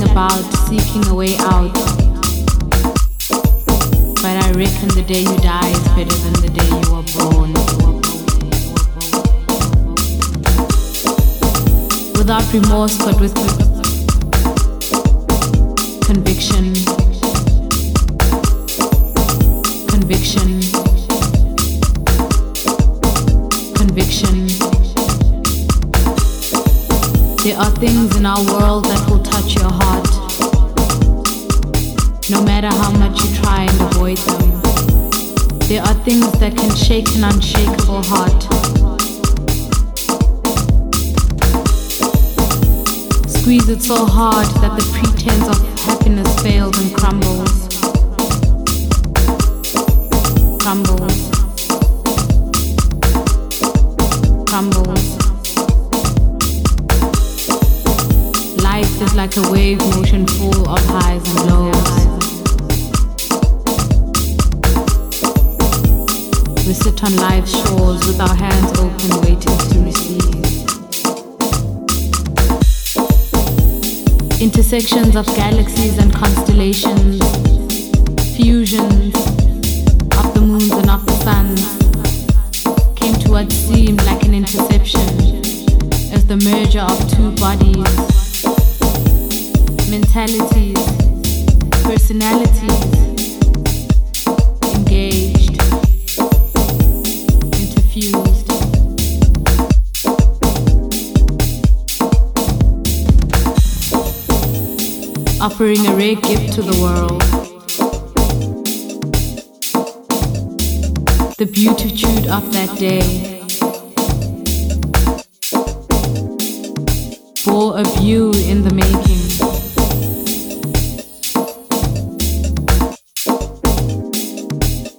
flapping about, seeking a way out. But I reckon the day you die is better than the day you were born. Without remorse, but with conviction. Conviction. Conviction. There are things in our world that will touch your heart. No matter how much you try and avoid them. There are things that can shake an unshakable heart. Squeeze it so hard that the pretense of happiness fails and crumbles. A wave motion full of highs and lows. We sit on life's shores with our hands open, waiting to receive. Intersections of galaxies and constellations, for you in the making.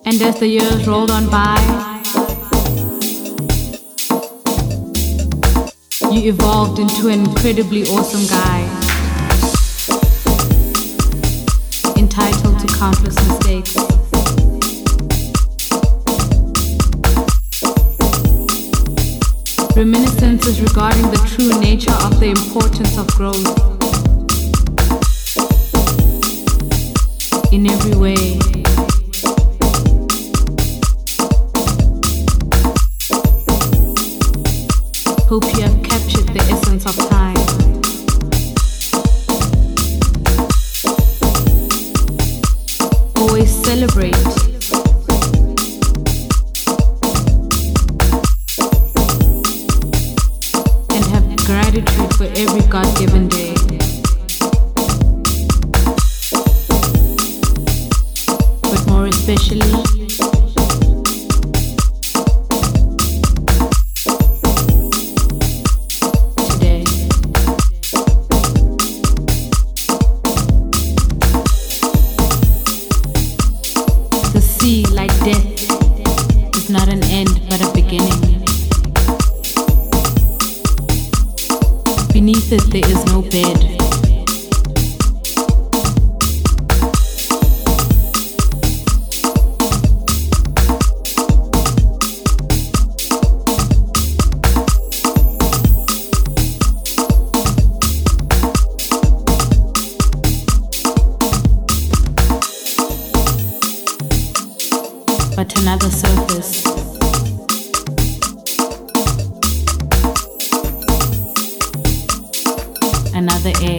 And as the years rolled on by, you evolved into an incredibly awesome guy, entitled to countless mistakes. Reminiscences regarding the true nature of the importance of growth in every way. Another surface. another air.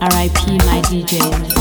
RIP my DJs.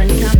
anytime.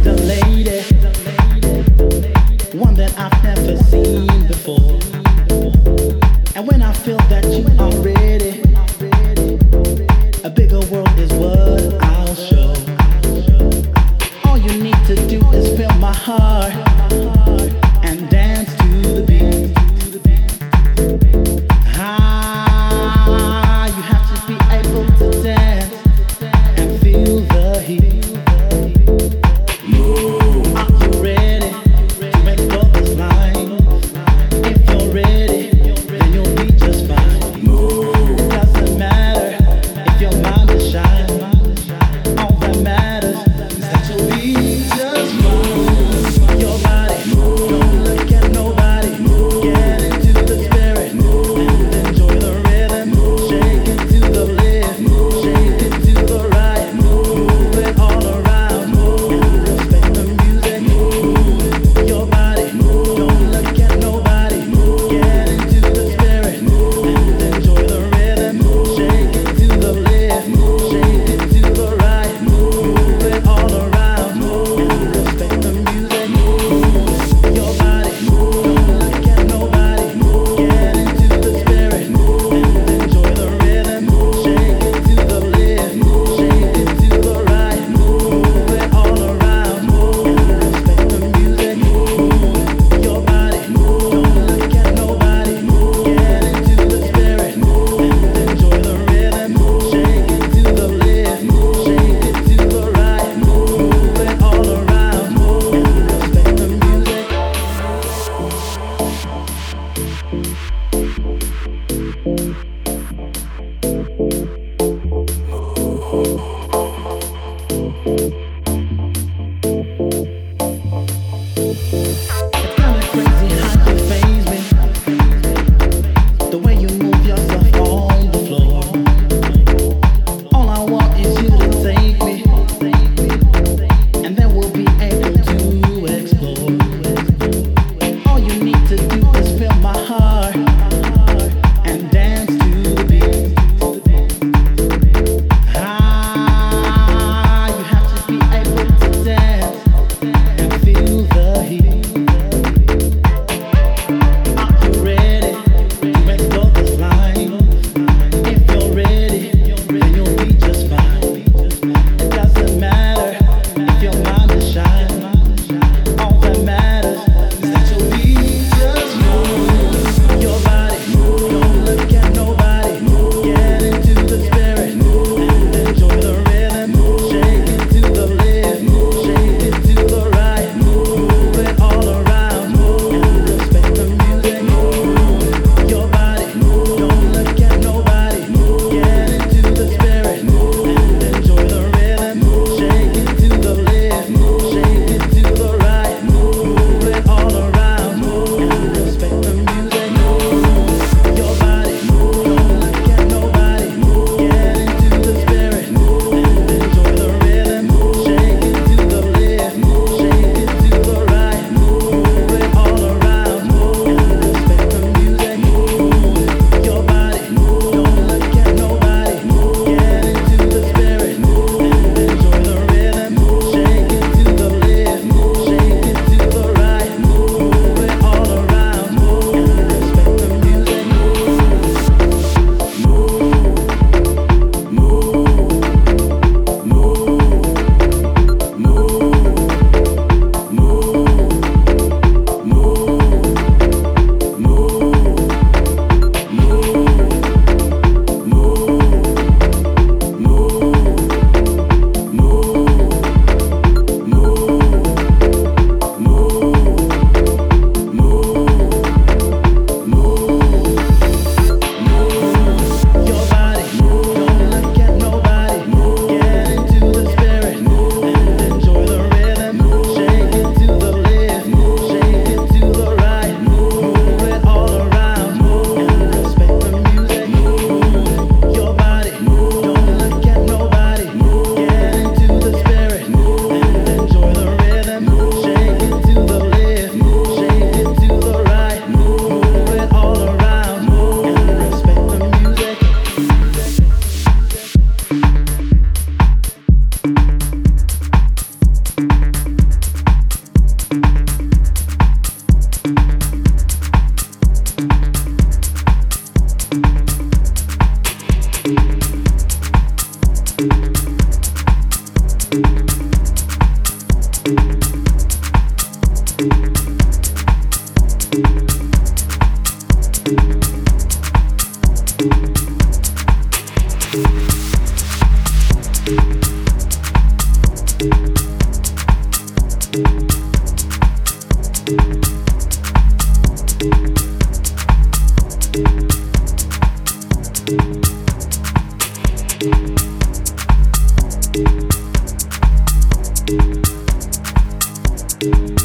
thank you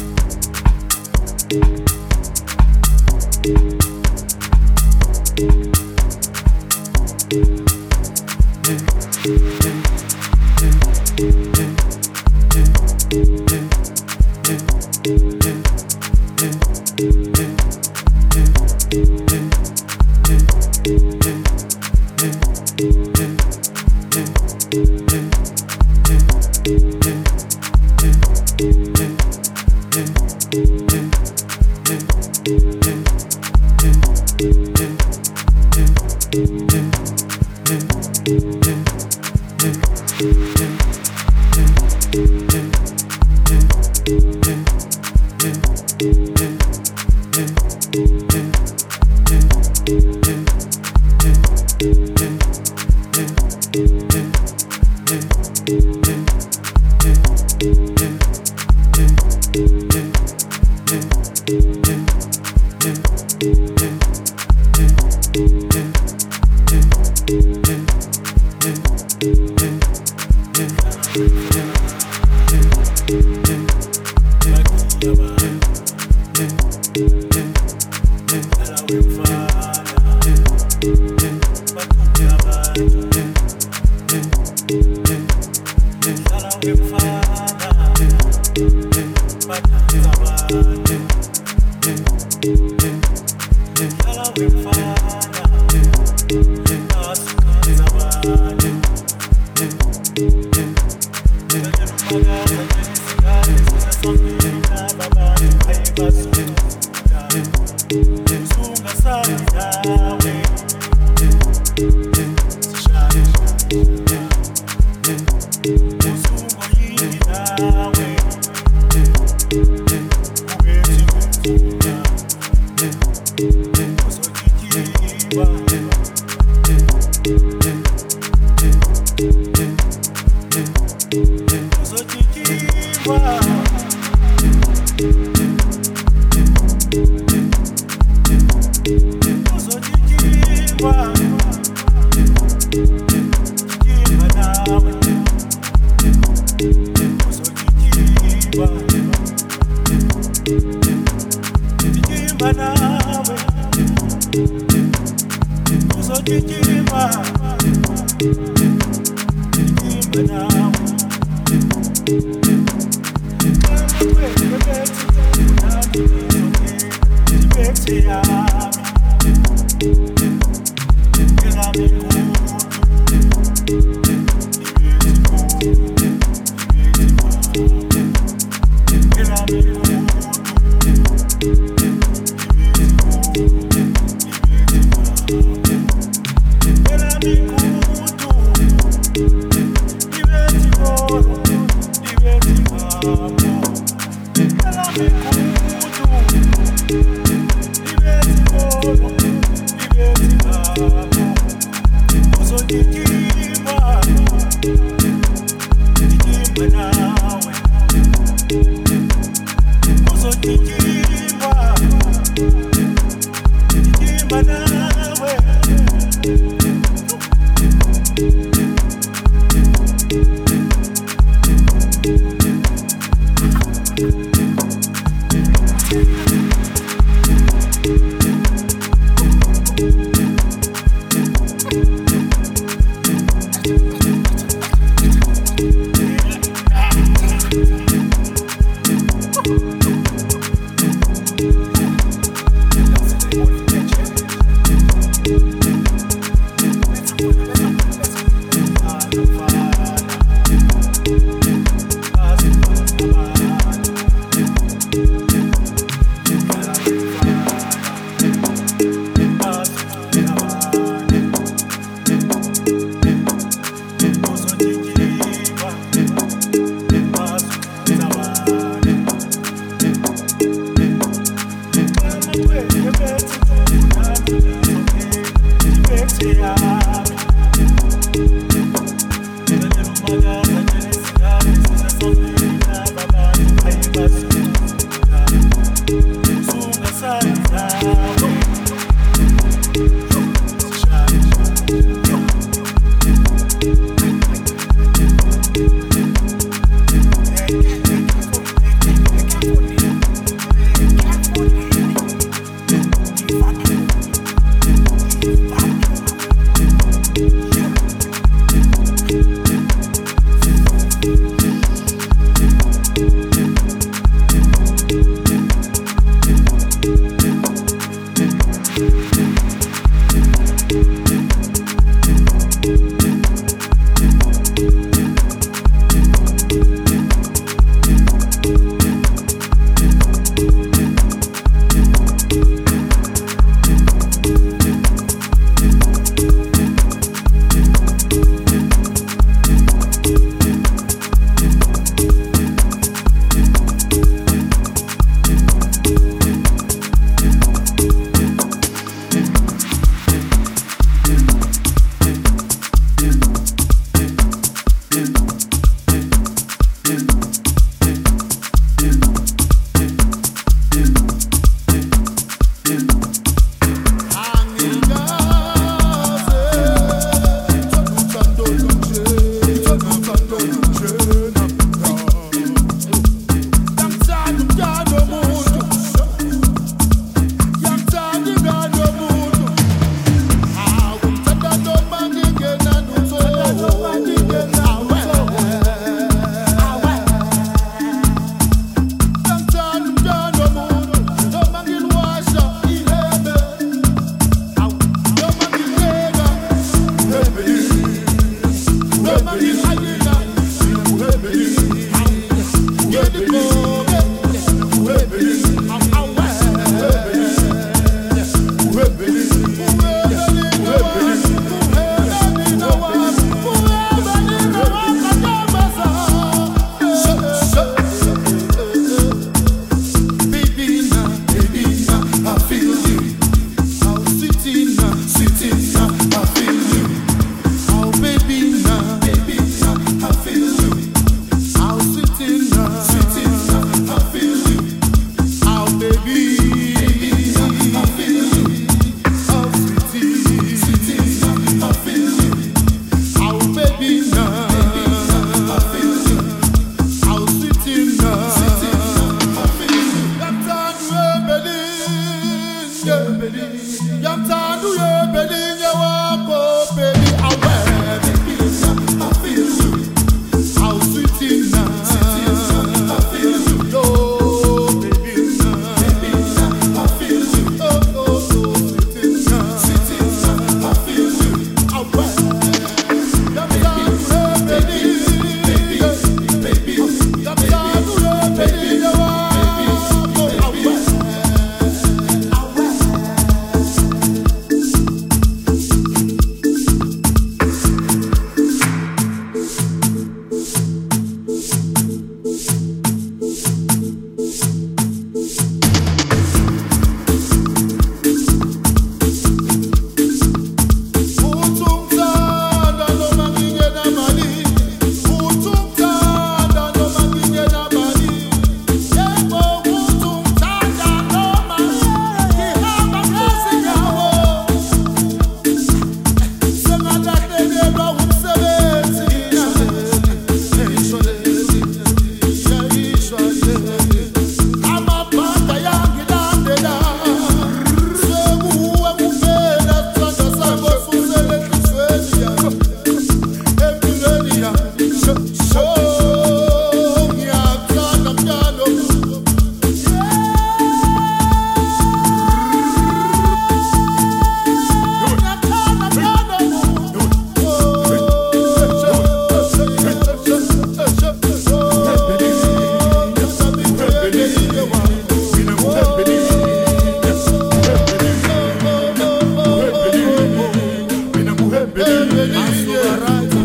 Bienvenido.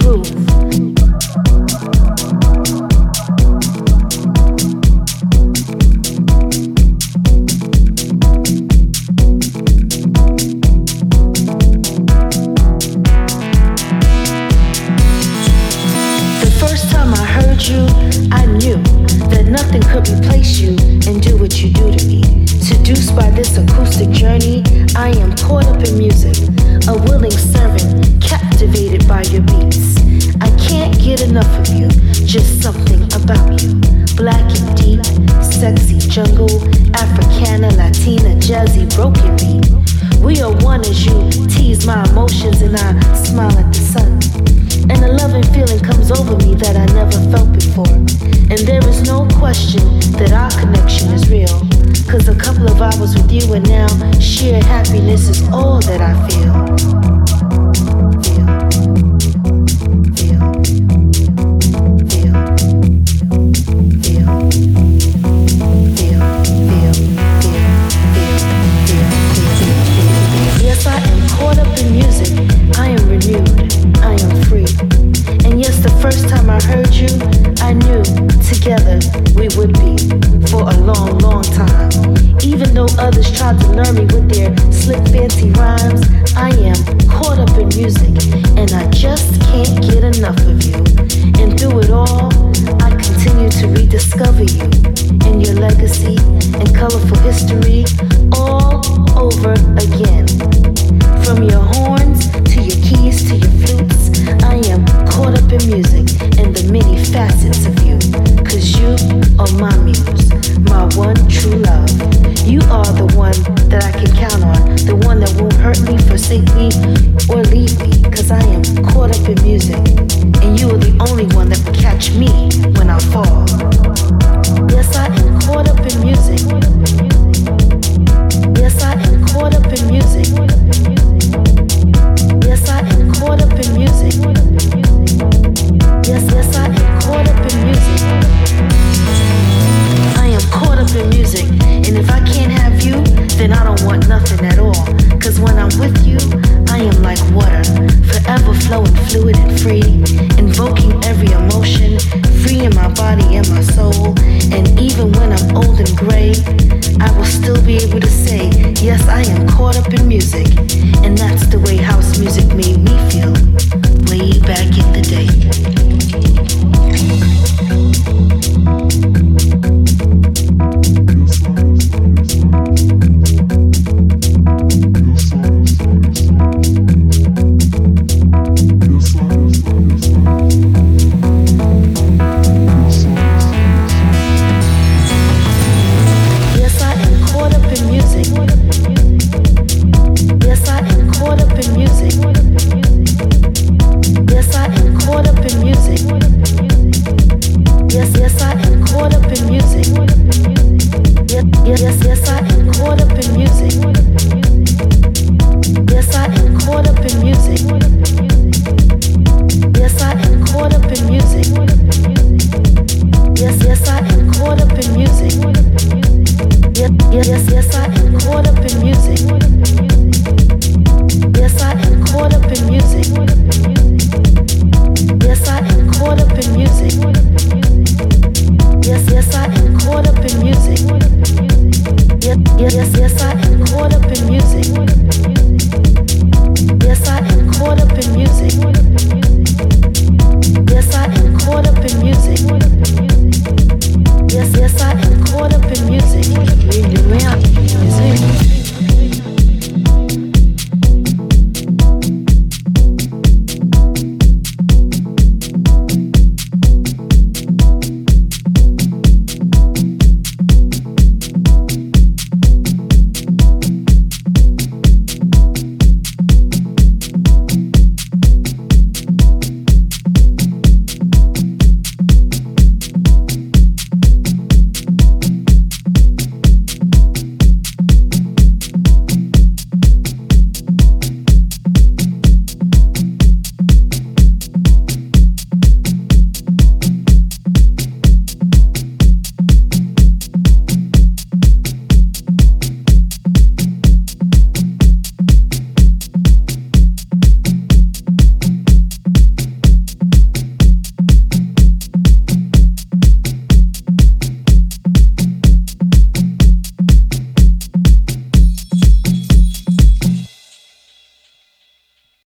Heard rhymes. I am caught up in music and I just can't get enough of you. And through it all, I continue to rediscover you and your legacy and colorful history all over again. From your horns to your keys to your flutes, I am caught up in music and the many facets of you. Cause you are my muse, my one true love. You are the one that I can count on, the one that won't hurt me, forsake me, or leave me. Cause I am caught up in music, and you are the only one that will catch me when I fall. Yes, I am caught up in music. Yes, I am caught up in music. Yes, I am caught up in music. good music. And if I can't have you, then I don't want nothing at all. Cause when I'm with you, I am like water, forever flowing fluid and free, invoking every emotion, freeing my body and my soul. And even when I'm old and gray, I will still be able to say, yes, I am caught up in music. And that's the way house music made me feel way back in the day.